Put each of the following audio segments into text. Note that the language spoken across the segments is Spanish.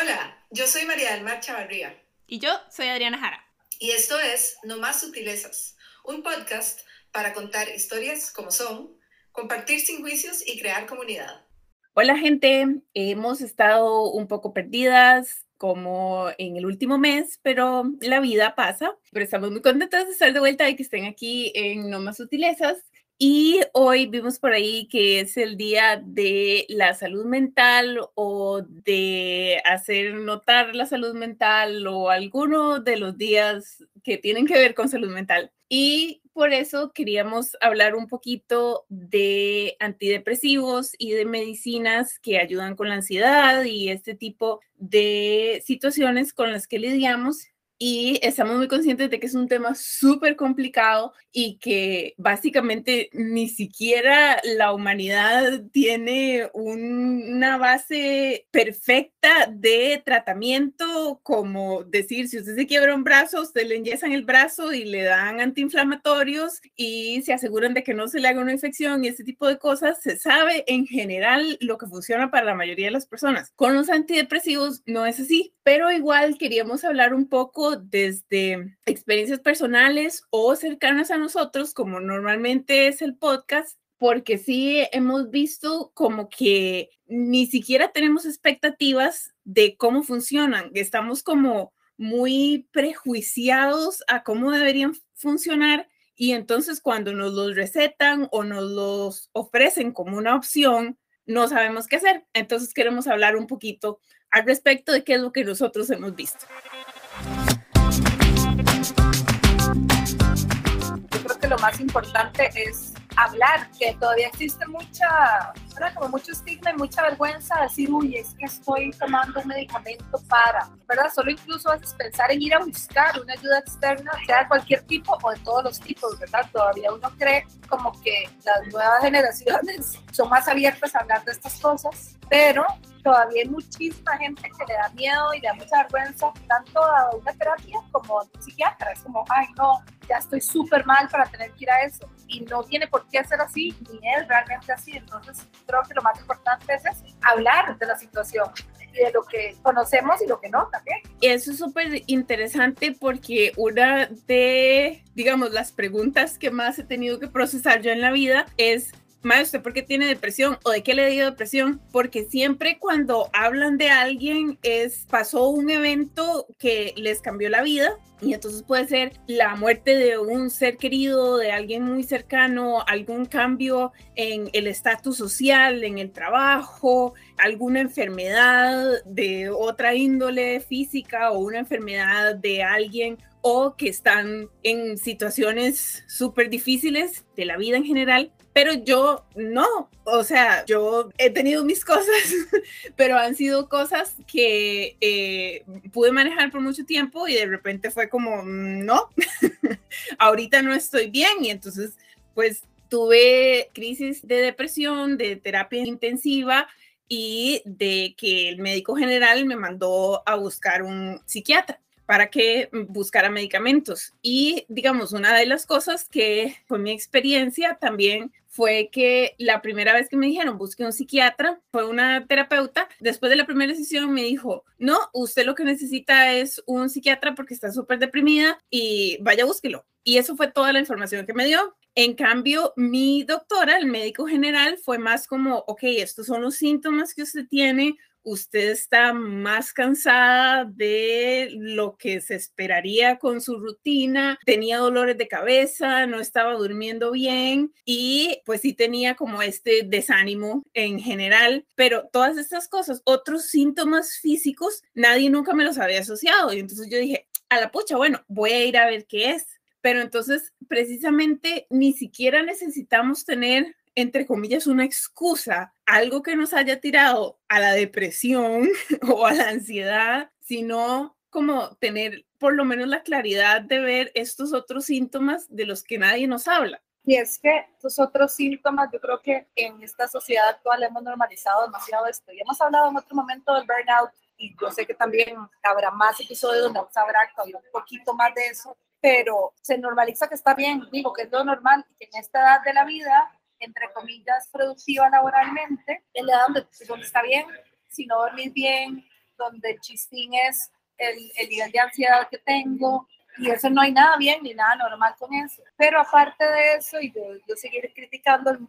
Hola, yo soy María del Mar Chavarría. Y yo soy Adriana Jara. Y esto es No Más Sutilezas, un podcast para contar historias como son, compartir sin juicios y crear comunidad. Hola gente, hemos estado un poco perdidas como en el último mes, pero la vida pasa. Pero estamos muy contentas de estar de vuelta y que estén aquí en No Más Sutilezas. Y hoy vimos por ahí que es el día de la salud mental o de hacer notar la salud mental o alguno de los días que tienen que ver con salud mental. Y por eso queríamos hablar un poquito de antidepresivos y de medicinas que ayudan con la ansiedad y este tipo de situaciones con las que lidiamos y estamos muy conscientes de que es un tema súper complicado y que básicamente ni siquiera la humanidad tiene una base perfecta de tratamiento, como decir, si usted se quiebra un brazo, usted le enyesan el brazo y le dan antiinflamatorios y se aseguran de que no se le haga una infección y ese tipo de cosas. Se sabe en general lo que funciona para la mayoría de las personas. Con los antidepresivos no es así, pero igual queríamos hablar un poco desde experiencias personales o cercanas a nosotros, como normalmente es el podcast, porque sí hemos visto como que ni siquiera tenemos expectativas de cómo funcionan. Estamos como muy prejuiciados a cómo deberían funcionar y entonces cuando nos los recetan o nos los ofrecen como una opción, no sabemos qué hacer. Entonces queremos hablar un poquito al respecto de qué es lo que nosotros hemos visto. Lo más importante es hablar, que todavía existe mucha, como mucho estigma y mucha vergüenza de decir, uy, es que estoy tomando un medicamento para, ¿verdad? Solo incluso veces pensar en ir a buscar una ayuda externa, sea de cualquier tipo o de todos los tipos, ¿verdad? Todavía uno cree como que las nuevas generaciones son más abiertas a hablar de estas cosas, pero todavía hay muchísima gente que le da miedo y le da mucha vergüenza tanto a una terapia como a un psiquiatra. Es como, ay, no, ya estoy súper mal para tener que ir a eso. Y no tiene por qué ser así, ni es realmente así. Entonces, creo que lo más importante es hablar de la situación y de lo que conocemos y lo que no también. Eso es súper interesante porque una de, digamos, las preguntas que más he tenido que procesar yo en la vida es maestro, ¿por qué tiene depresión? ¿O de qué le dio depresión? Porque siempre cuando hablan de alguien es, pasó un evento que les cambió la vida. Y entonces puede ser la muerte de un ser querido, de alguien muy cercano, algún cambio en el estatus social, en el trabajo, alguna enfermedad de otra índole física o una enfermedad de alguien o que están en situaciones súper difíciles de la vida en general pero yo no, o sea, yo he tenido mis cosas, pero han sido cosas que eh, pude manejar por mucho tiempo y de repente fue como, mm, no, ahorita no estoy bien. Y entonces pues tuve crisis de depresión, de terapia intensiva y de que el médico general me mandó a buscar un psiquiatra para que buscara medicamentos. Y digamos, una de las cosas que fue mi experiencia también fue que la primera vez que me dijeron busque un psiquiatra, fue una terapeuta, después de la primera sesión me dijo, no, usted lo que necesita es un psiquiatra porque está súper deprimida y vaya, búsquelo. Y eso fue toda la información que me dio. En cambio, mi doctora, el médico general, fue más como, ok, estos son los síntomas que usted tiene, usted está más cansada de lo que se esperaría con su rutina, tenía dolores de cabeza, no estaba durmiendo bien y pues sí tenía como este desánimo en general, pero todas estas cosas, otros síntomas físicos, nadie nunca me los había asociado y entonces yo dije, a la pucha, bueno, voy a ir a ver qué es. Pero entonces, precisamente, ni siquiera necesitamos tener entre comillas, una excusa, algo que nos haya tirado a la depresión o a la ansiedad, sino como tener por lo menos la claridad de ver estos otros síntomas de los que nadie nos habla. Y es que estos otros síntomas, yo creo que en esta sociedad actual hemos normalizado demasiado esto. Y hemos hablado en otro momento del burnout y yo sé que también habrá más episodios donde vamos a hablar un poquito más de eso, pero se normaliza que está bien, digo que es lo normal que en esta edad de la vida entre comillas, productiva laboralmente, en la edad donde, está bien, si no dormís bien, donde el chistín es el, el nivel de ansiedad que tengo, y eso no hay nada bien ni nada normal con eso. Pero aparte de eso, y de yo seguir criticando el,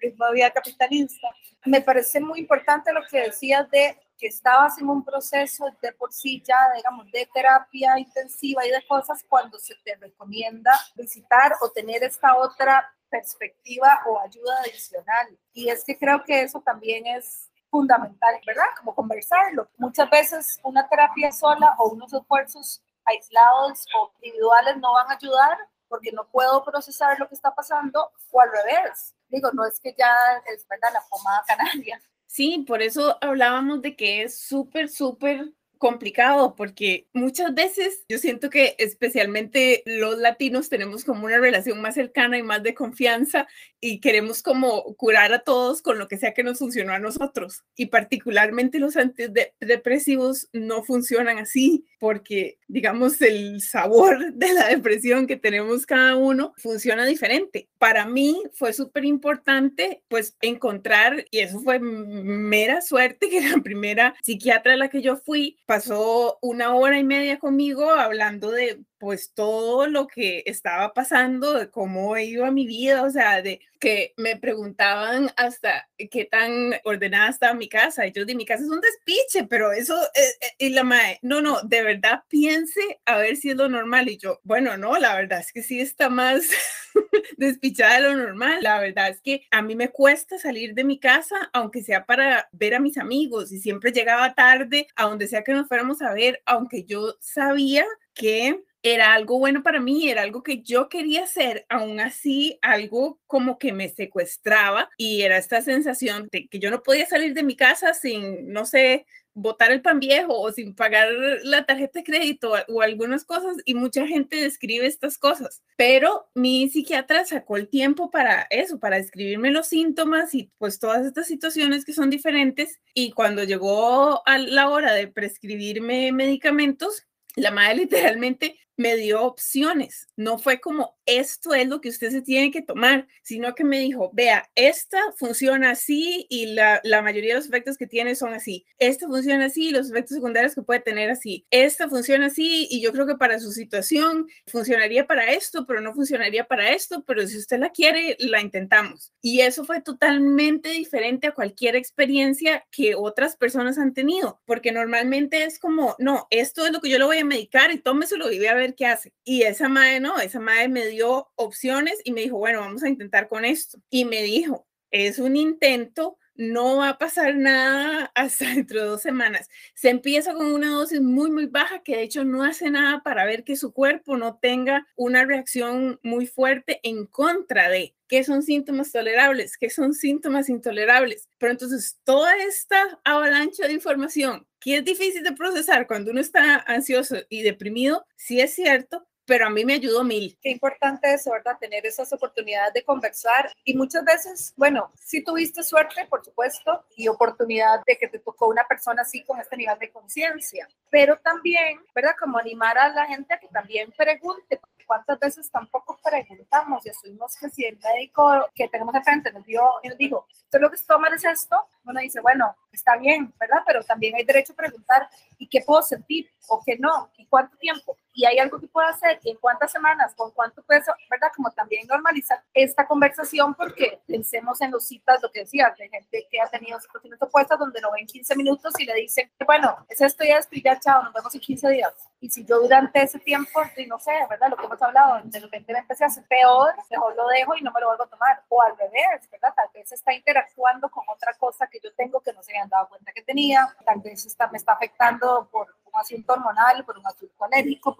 ritmo de vida capitalista, me parece muy importante lo que decías de que estabas en un proceso de por sí ya, digamos, de terapia intensiva y de cosas cuando se te recomienda visitar o tener esta otra perspectiva o ayuda adicional. Y es que creo que eso también es fundamental, ¿verdad? Como conversarlo. Muchas veces una terapia sola o unos esfuerzos aislados o individuales no van a ayudar porque no puedo procesar lo que está pasando o al revés. Digo, no es que ya es verdad la pomada canaria. Sí, por eso hablábamos de que es súper, súper complicado porque muchas veces yo siento que especialmente los latinos tenemos como una relación más cercana y más de confianza y queremos como curar a todos con lo que sea que nos funcionó a nosotros. Y particularmente los antidepresivos no funcionan así porque, digamos, el sabor de la depresión que tenemos cada uno funciona diferente. Para mí fue súper importante pues encontrar, y eso fue mera suerte, que la primera psiquiatra a la que yo fui pasó una hora y media conmigo hablando de pues todo lo que estaba pasando, de cómo iba mi vida, o sea, de que me preguntaban hasta qué tan ordenada estaba mi casa. Y yo di, mi casa es un despiche, pero eso, eh, eh, y la madre, no, no, de verdad piense a ver si es lo normal. Y yo, bueno, no, la verdad es que sí está más despichada de lo normal. La verdad es que a mí me cuesta salir de mi casa, aunque sea para ver a mis amigos, y siempre llegaba tarde a donde sea que nos fuéramos a ver, aunque yo sabía que era algo bueno para mí, era algo que yo quería hacer, aún así algo como que me secuestraba y era esta sensación de que yo no podía salir de mi casa sin, no sé, botar el pan viejo o sin pagar la tarjeta de crédito o, algunas cosas y mucha gente describe estas cosas, pero mi psiquiatra sacó el tiempo para eso, para escribirme los síntomas y pues todas estas situaciones que son diferentes y cuando llegó a la hora de prescribirme medicamentos, la madre literalmente me dio opciones. No fue como esto es lo que usted se tiene que tomar, sino que me dijo, vea, esta funciona así y la, la mayoría de los efectos que tiene son así. Esta funciona así y los efectos secundarios que puede tener así. Esta funciona así y yo creo que para su situación funcionaría para esto, pero no funcionaría para esto, pero si usted la quiere, la intentamos. Y eso fue totalmente diferente a cualquier experiencia que otras personas han tenido, porque normalmente es como, no, esto es lo que yo le voy a medicar y tómeselo y voy a ver qué hace. Y esa madre no, esa madre me dio opciones y me dijo, bueno, vamos a intentar con esto. Y me dijo, es un intento, no va a pasar nada hasta dentro de dos semanas. Se empieza con una dosis muy, muy baja que de hecho no hace nada para ver que su cuerpo no tenga una reacción muy fuerte en contra de qué son síntomas tolerables, qué son síntomas intolerables. Pero entonces toda esta avalancha de información que es difícil de procesar cuando uno está ansioso y deprimido, sí es cierto, pero a mí me ayudó mil. Qué importante es, ¿verdad? Tener esas oportunidades de conversar y muchas veces, bueno, si tuviste suerte, por supuesto, y oportunidad de que te tocó una persona así con este nivel de conciencia, pero también, ¿verdad? Como animar a la gente a que también pregunte, ¿cuántas veces tampoco preguntamos y asumimos que si el médico que tenemos enfrente nos, dio, nos dijo, ¿usted lo que tomar es esto? Uno dice, bueno, está bien, ¿verdad? Pero también hay derecho a preguntar, ¿y qué puedo sentir? ¿O qué no? ¿Y cuánto tiempo? ¿Y hay algo que puedo hacer? ¿En cuántas semanas? ¿Con cuánto peso? ¿Verdad? Como también normalizar esta conversación porque pensemos en los citas, lo que decía, de gente que ha tenido situaciones opuestas donde lo ven 15 minutos y le dicen, bueno, es esto ya, esto ya, chao, nos vemos en 15 días. Y si yo durante ese tiempo, no sé, ¿verdad? Lo que hemos hablado, de repente me empecé a hacer peor, mejor lo dejo y no me lo vuelvo a tomar. O al revés, ¿verdad? Tal vez está interactuando con otra cosa que yo tengo que no se habían dado cuenta que tenía. Tal vez está, me está afectando por un asunto hormonal, por un asunto alérgico,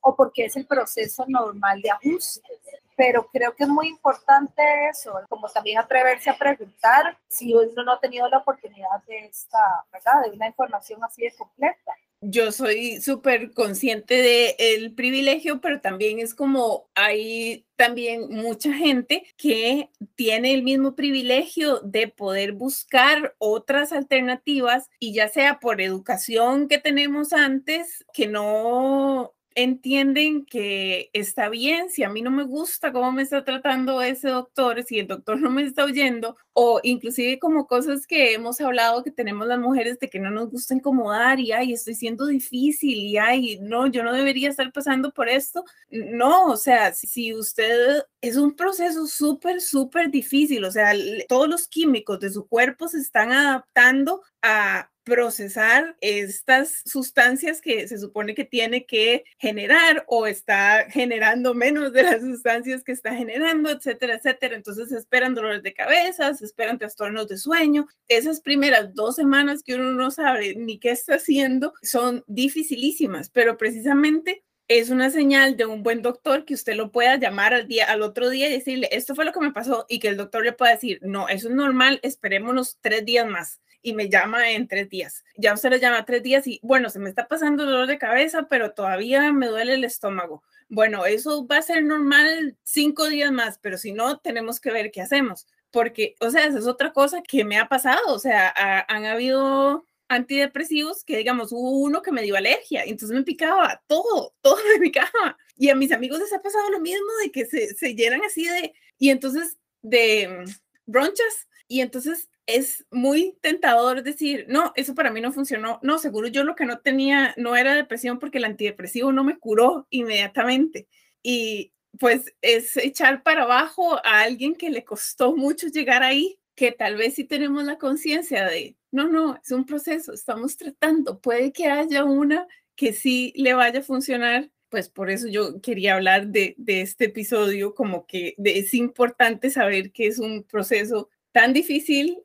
o porque es el proceso normal de ajuste. Pero creo que es muy importante eso, como también atreverse a preguntar si uno no ha tenido la oportunidad de esta, ¿verdad? De una información así de completa yo soy súper consciente del el privilegio, pero también es como hay también mucha gente que tiene el mismo privilegio de poder buscar otras alternativas y ya sea por educación que tenemos antes, que no entienden que está bien, si a mí no me gusta cómo me está tratando ese doctor, si el doctor no me está oyendo, o inclusive como cosas que hemos hablado que tenemos las mujeres de que no nos gusta incomodar y, ay, estoy siendo difícil y, ay, no, yo no debería estar pasando por esto. No, o sea, si usted es un proceso súper, súper difícil, o sea, todos los químicos de su cuerpo se están adaptando a procesar estas sustancias que se supone que tiene que generar o está generando menos de las sustancias que está generando, etcétera, etcétera. Entonces se esperan dolores de cabeza, se esperan trastornos de sueño. Esas primeras dos semanas que uno no sabe ni qué está haciendo son dificilísimas, pero precisamente es una señal de un buen doctor que usted lo pueda llamar al día, al otro día y decirle, esto fue lo que me pasó y que el doctor le pueda decir, no, eso es normal, esperémonos tres días más y me llama en tres días. Ya usted le llama tres días y bueno, se me está pasando dolor de cabeza, pero todavía me duele el estómago. Bueno, eso va a ser normal cinco días más, pero si no, tenemos que ver qué hacemos. Porque, o sea, esa es otra cosa que me ha pasado. O sea, han habido antidepresivos que, digamos, hubo uno que me dio alergia, entonces me picaba todo, todo me picaba. Y a mis amigos les ha pasado lo mismo de que se, se llenan así de, y entonces de mm, bronchas, y entonces es muy tentador decir, no, eso para mí no funcionó. No, seguro yo lo que no tenía no era depresión porque el antidepresivo no me curó inmediatamente. Y pues es echar para abajo a alguien que le costó mucho llegar ahí, que tal vez sí tenemos la conciencia de, no, no, es un proceso, estamos tratando, puede que haya una que sí le vaya a funcionar. Pues por eso yo quería hablar de, de este episodio, como que es importante saber que es un proceso tan difícil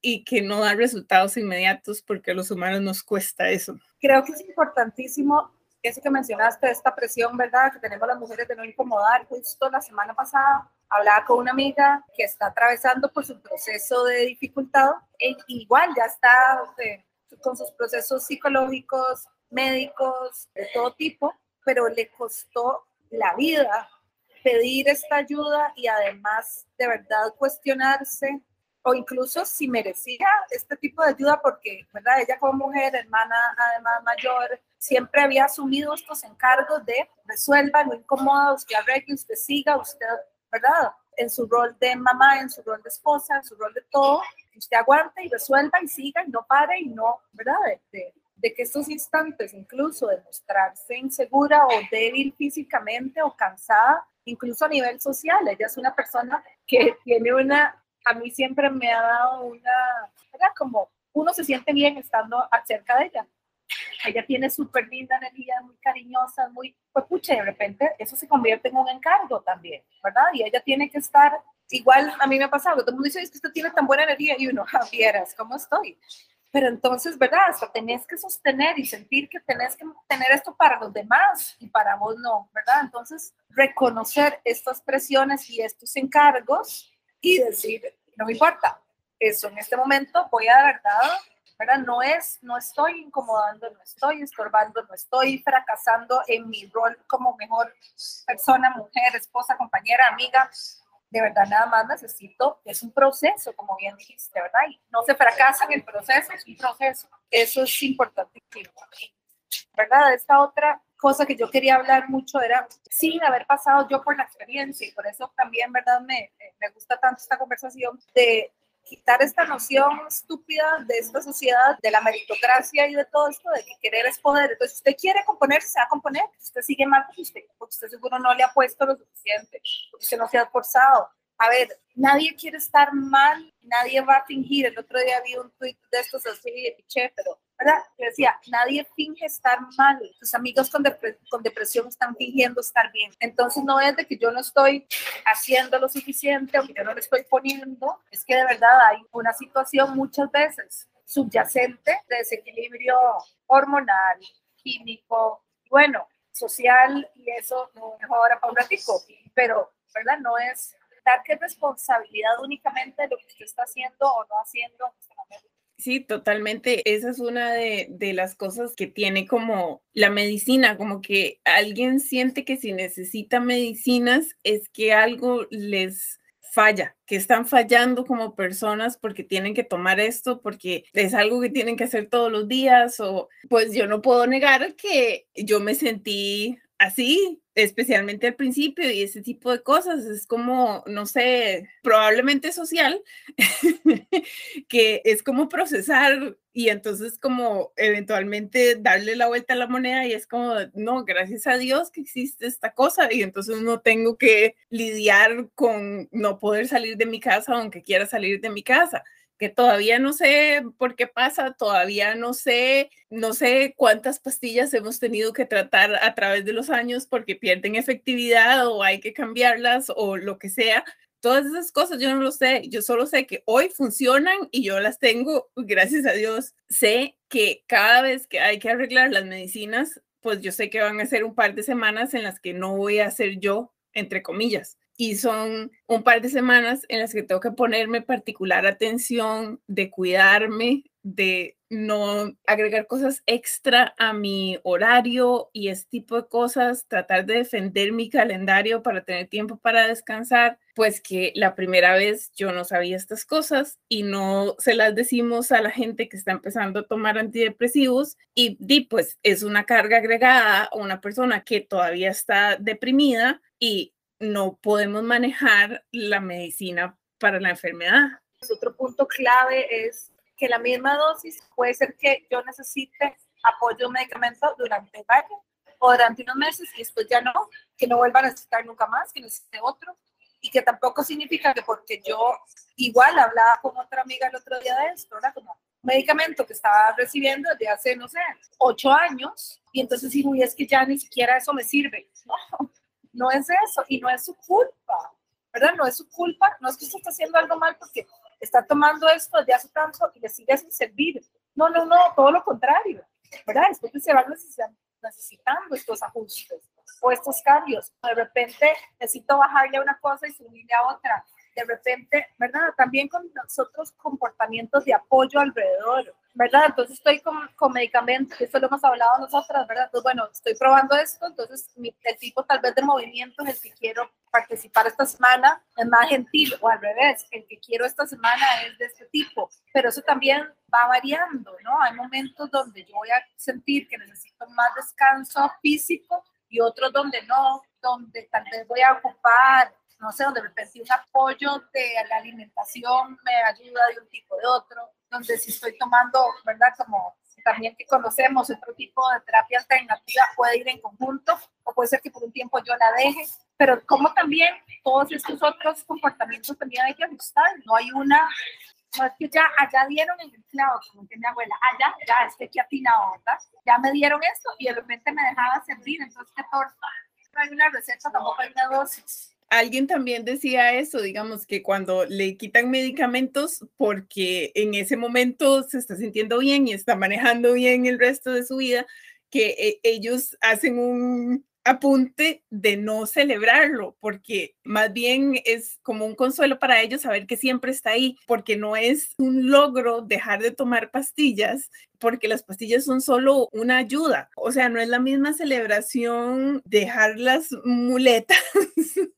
y que no da resultados inmediatos porque a los humanos nos cuesta eso. Creo que es importantísimo eso que mencionaste, esta presión, ¿verdad? Que tenemos las mujeres de no incomodar. Justo la semana pasada hablaba con una amiga que está atravesando por su proceso de dificultad. E igual ya está eh, con sus procesos psicológicos, médicos, de todo tipo, pero le costó la vida pedir esta ayuda y además de verdad cuestionarse o incluso si merecía este tipo de ayuda porque, ¿verdad? Ella como mujer, hermana además mayor, siempre había asumido estos encargos de resuelva, no incomoda, usted arregle, usted siga, usted, ¿verdad? En su rol de mamá, en su rol de esposa, en su rol de todo, usted aguante y resuelva y siga y no pare y no, ¿verdad? De, de que estos instantes, incluso de mostrarse insegura o débil físicamente o cansada, incluso a nivel social, ella es una persona que tiene una a mí siempre me ha dado una, era como uno se siente bien estando cerca de ella. Ella tiene súper linda energía, muy cariñosa, muy, pues pucha, de repente eso se convierte en un encargo también, ¿verdad? Y ella tiene que estar, igual a mí me ha pasado, todo el mundo dice, es que usted tiene tan buena energía y uno, ah, ¿cómo estoy? Pero entonces, ¿verdad? Hasta tenés que sostener y sentir que tenés que tener esto para los demás y para vos no, ¿verdad? Entonces, reconocer estas presiones y estos encargos y decir, no me importa, eso en este momento voy a verdad, ¿verdad? No es, no estoy incomodando, no estoy estorbando, no estoy fracasando en mi rol como mejor persona, mujer, esposa, compañera, amiga. De verdad, nada más necesito, es un proceso, como bien dijiste, ¿verdad? Y no se fracasa en el proceso, es un proceso. Eso es importantísimo. ¿Verdad? Esta otra cosa que yo quería hablar mucho era sin haber pasado yo por la experiencia y por eso también, ¿verdad? Me, me gusta tanto esta conversación de quitar esta noción estúpida de esta sociedad, de la meritocracia y de todo esto, de que querer es poder. Entonces, si usted quiere componerse, se va a componer. Usted sigue mal, pues usted, porque usted seguro no le ha puesto lo suficiente, porque usted no se ha esforzado. A ver, nadie quiere estar mal, nadie va a fingir. El otro día vi un tweet de estos así de piché, pero ¿verdad? Le decía, nadie finge estar mal, tus amigos con, con, depresión están fingiendo estar bien. Entonces no es de que yo no estoy haciendo lo suficiente o que yo no le estoy poniendo, es que de verdad hay una situación muchas veces subyacente de desequilibrio hormonal, químico, bueno, social y eso no mejora para un ratico, pero ¿verdad? No es dar que responsabilidad únicamente de lo que usted está haciendo o no haciendo en este momento Sí, totalmente. Esa es una de, de, las cosas que tiene como la medicina, como que alguien siente que si necesita medicinas es que algo les falla, que están fallando como personas porque tienen que tomar esto, porque es algo que tienen que hacer todos los días o pues yo no puedo negar que yo me sentí así, especialmente al principio y ese tipo de cosas. Es como, no sé, probablemente social, que es como procesar y entonces como eventualmente darle la vuelta a la moneda y es como, no, gracias a Dios que existe esta cosa y entonces no tengo que lidiar con no poder salir de mi casa aunque quiera salir de mi casa que todavía no sé por qué pasa, todavía no sé, no sé cuántas pastillas hemos tenido que tratar a través de los años porque pierden efectividad o hay que cambiarlas o lo que sea. Todas esas cosas yo no lo sé, yo solo sé que hoy funcionan y yo las tengo, gracias a Dios. Sé que cada vez que hay que arreglar las medicinas, pues yo sé que van a ser un par de semanas en las que no voy a ser yo, entre comillas y son un par de semanas en las que tengo que ponerme particular atención de cuidarme, de no agregar cosas extra a mi horario y ese tipo de cosas, tratar de defender mi calendario para tener tiempo para descansar, pues que la primera vez yo no sabía estas cosas y no se las decimos a la gente que está empezando a tomar antidepresivos y di pues es una carga agregada a una persona que todavía está deprimida y no podemos manejar la medicina para la enfermedad. Otro punto clave es que la misma dosis puede ser que yo necesite apoyo de un medicamento durante un año o durante unos meses y después ya no, que no vuelva a necesitar nunca más, que necesite otro y que tampoco significa que porque yo igual hablaba con otra amiga el otro día de esto, era como medicamento que estaba recibiendo desde hace, no sé, ocho años y entonces digo, y es que ya ni siquiera eso me sirve. No, no es eso y no es su culpa, ¿verdad? No es su culpa, no es que usted está haciendo algo mal porque está tomando esto desde hace tanto y le sigue sin servir. No, no, no, todo lo contrario, ¿verdad? Después que se van necesitando estos ajustes o estos cambios. De repente necesito bajarle a una cosa y subirle a otra. De repente, ¿verdad? También con nosotros comportamientos de apoyo alrededor ¿verdad? Entonces estoy con, con medicamentos, esto lo hemos hablado nosotras, ¿verdad? Entonces, bueno, estoy probando esto, entonces mi, el tipo tal vez de movimiento en el que quiero participar esta semana es más gentil o al revés, el que quiero esta semana es de este tipo, pero eso también va variando, ¿no? Hay momentos donde yo voy a sentir que necesito más descanso físico y otros donde no, donde tal vez voy a ocupar no sé, donde de repente un apoyo de la alimentación me ayuda de un tipo de otro, donde si estoy tomando, ¿verdad? Como también que conocemos otro tipo de terapia alternativa puede ir en conjunto o puede ser que por un tiempo yo la deje, pero como también todos estos otros comportamientos también hay que ajustar, no hay una, no es que ya allá dieron el clavo, como dice mi abuela, allá, ya, este que atinado, ¿verdad? Ya me dieron esto y de repente me dejaba servir, entonces qué torta, no hay una receta, tampoco hay una dosis alguien también decía eso, digamos, que cuando le quitan medicamentos porque en ese momento se está sintiendo bien y está manejando bien el resto de su vida, que eh, ellos hacen un apunte de no celebrarlo, porque más bien es como un consuelo para ellos saber que siempre está ahí, porque no es un logro dejar de tomar pastillas, porque las pastillas son solo una ayuda, o sea, no es la misma celebración dejar las muletas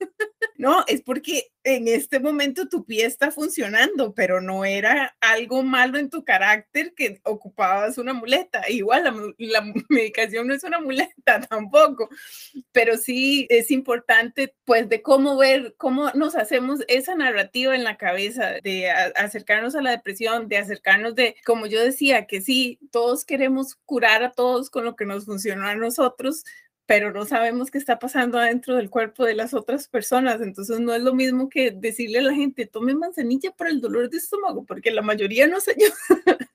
No, es porque en este momento tu pie está funcionando, pero no era algo malo en tu carácter que ocupabas una muleta. Igual la, medicación no es una muleta tampoco, pero sí es importante pues de cómo ver, cómo nos hacemos esa narrativa en la cabeza de acercarnos a la depresión, de acercarnos de, como yo decía, que sí, todos queremos curar a todos con lo que nos funcionó a nosotros, pero no sabemos qué está pasando adentro del cuerpo de las otras personas. Entonces no es lo mismo que decirle a la gente, tome manzanilla para el dolor de estómago, porque la mayoría no se ayuda.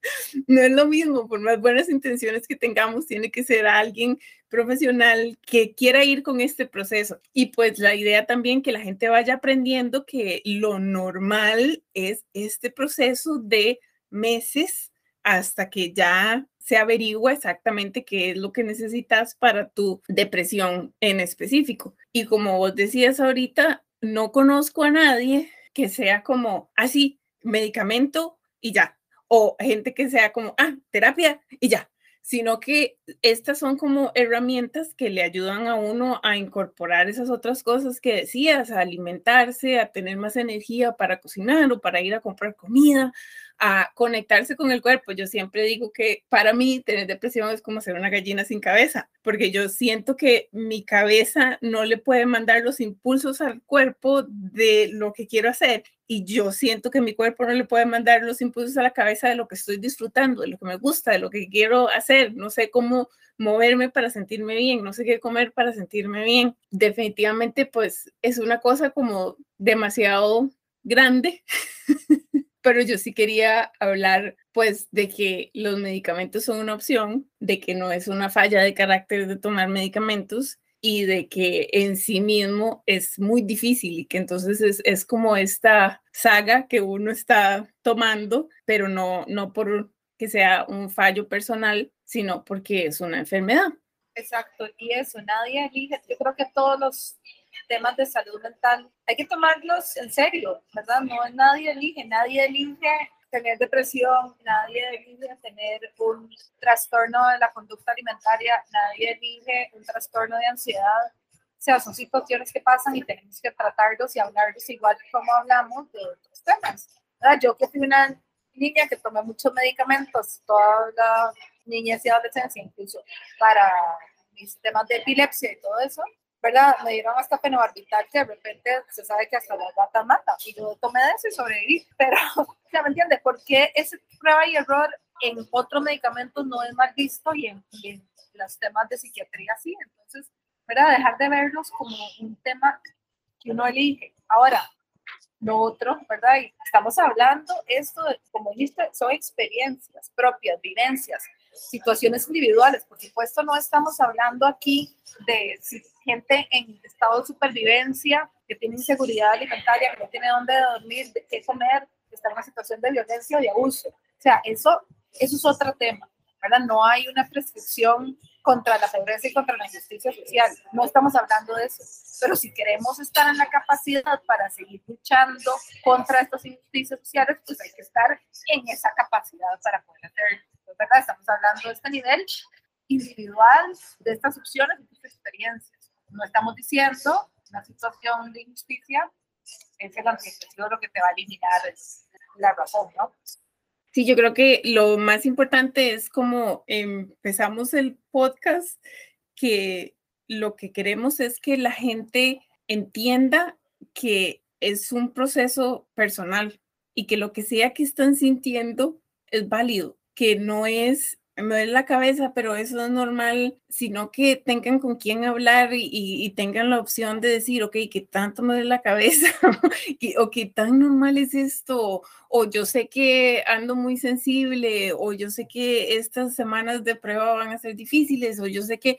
no es lo mismo, por más buenas intenciones que tengamos, tiene que ser alguien profesional que quiera ir con este proceso. Y pues la idea también que la gente vaya aprendiendo que lo normal es este proceso de meses hasta que ya se averigua exactamente qué es lo que necesitas para tu depresión en específico. Y como vos decías ahorita, no conozco a nadie que sea como así, medicamento y ya, o gente que sea como, ah, terapia y ya, sino que estas son como herramientas que le ayudan a uno a incorporar esas otras cosas que decías, a alimentarse, a tener más energía para cocinar o para ir a comprar comida, a conectarse con el cuerpo. Yo siempre digo que para mí tener depresión es como ser una gallina sin cabeza, porque yo siento que mi cabeza no le puede mandar los impulsos al cuerpo de lo que quiero hacer y yo siento que mi cuerpo no le puede mandar los impulsos a la cabeza de lo que estoy disfrutando, de lo que me gusta, de lo que quiero hacer. No sé cómo moverme para sentirme bien, no sé qué comer para sentirme bien. Definitivamente, pues es una cosa como demasiado grande, pero yo sí quería hablar pues de que los medicamentos son una opción, de que no es una falla de carácter de tomar medicamentos y de que en sí mismo es muy difícil y que entonces es, es como esta saga que uno está tomando, pero no, no por que sea un fallo personal, sino porque es una enfermedad. Exacto, y eso, nadie elige, yo creo que todos los temas de salud mental hay que tomarlos en serio, ¿verdad? No nadie elige, nadie elige tener depresión, nadie elige tener un trastorno de la conducta alimentaria, nadie elige un trastorno de ansiedad. O sea, son situaciones que pasan y tenemos que tratarlos y hablarlos igual como hablamos de otros temas. ¿verdad? Yo que fui una niña que tomé muchos medicamentos toda la niñez y adolescencia, incluso para mis temas de epilepsia y todo eso, ¿verdad? Me dieron hasta fenobarbital que de repente se sabe que hasta la gata mata. Y yo tomé de eso y sobreviví. Pero, ¿me entiende? ¿Por qué ese prueba y error en otros medicamentos no es mal visto y en, los temas de psiquiatría sí? Entonces, ¿verdad? Dejar de verlos como un tema que uno elige. Ahora, no otro, ¿verdad? Y estamos hablando esto, de, como dijiste, son experiencias propias, vivencias, situaciones individuales. Por supuesto, no estamos hablando aquí de gente en estado de supervivencia, que tiene inseguridad alimentaria, que no tiene dónde dormir, de qué comer, que está en una situación de violencia o de abuso. O sea, eso, eso es otro tema, ¿verdad? No hay una prescripción contra la pobreza y contra la injusticia social. No estamos hablando de eso. Pero si queremos estar en la capacidad para seguir luchando contra estas injusticias sociales, pues hay que estar en esa capacidad para poder hacerlo. ¿verdad? Estamos hablando de este nivel individual, de estas opciones, de estas experiencias. No estamos diciendo una situación de injusticia es el antidepresivo lo que te va a eliminar la razón, ¿no? Sí, yo creo que lo más importante es como empezamos el podcast, que lo que queremos es que la gente entienda que es un proceso personal y que lo que sea que están sintiendo es válido, que no es me duele la cabeza, pero eso es normal, sino que tengan con quién hablar y, tengan la opción de decir, ok, ¿qué tanto me duele la cabeza? ¿O qué tan normal es esto? O yo sé que ando muy sensible, o yo sé que estas semanas de prueba van a ser difíciles, o yo sé que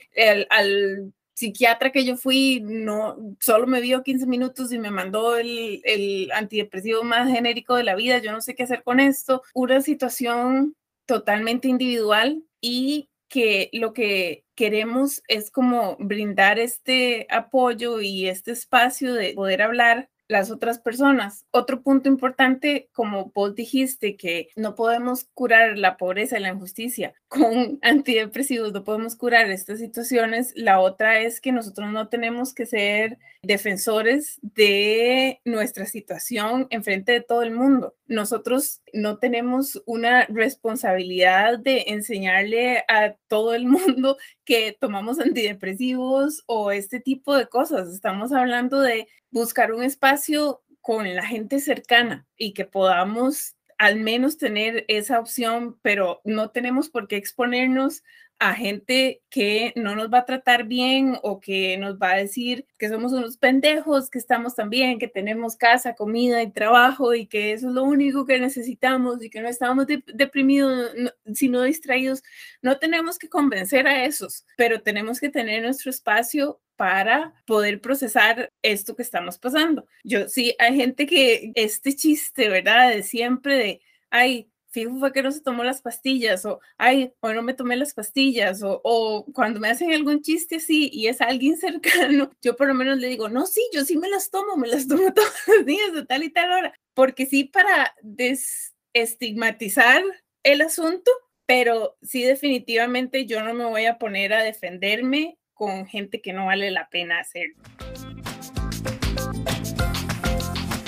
al psiquiatra que yo fui no solo me vio 15 minutos y me mandó el, el, antidepresivo más genérico de la vida, yo no sé qué hacer con esto. Una situación totalmente individual y que lo que queremos es como brindar este apoyo y este espacio de poder hablar las otras personas. Otro punto importante, como vos dijiste, que no podemos curar la pobreza y la injusticia con antidepresivos, no podemos curar estas situaciones. La otra es que nosotros no tenemos que ser defensores de nuestra situación en frente de todo el mundo. Nosotros no tenemos una responsabilidad de enseñarle a todo el mundo que tomamos antidepresivos o este tipo de cosas. Estamos hablando de buscar un espacio con la gente cercana y que podamos al menos tener esa opción, pero no tenemos por qué exponernos a gente que no nos va a tratar bien o que nos va a decir que somos unos pendejos, que estamos también, que tenemos casa, comida y trabajo y que eso es lo único que necesitamos y que no estamos deprimidos, sino distraídos. No tenemos que convencer a esos, pero tenemos que tener nuestro espacio para poder procesar esto que estamos pasando. Yo sí, hay gente que este chiste, ¿verdad? De siempre de, ay, fijo fue que no se tomó las pastillas, o ay, o no me tomé las pastillas, o, o, cuando me hacen algún chiste así y es alguien cercano, yo por lo menos le digo, no, sí, yo sí me las tomo, me las tomo todos los días de tal y tal hora, porque sí para desestigmatizar el asunto, pero sí definitivamente yo no me voy a poner a defenderme con gente que no vale la pena hacerlo.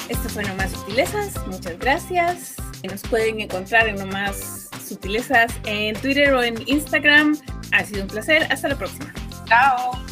Esto fue Nomás Sutilezas, muchas gracias. Nos pueden encontrar en nomás sutilezas en Twitter o en Instagram. Ha sido un placer. Hasta la próxima. Chao.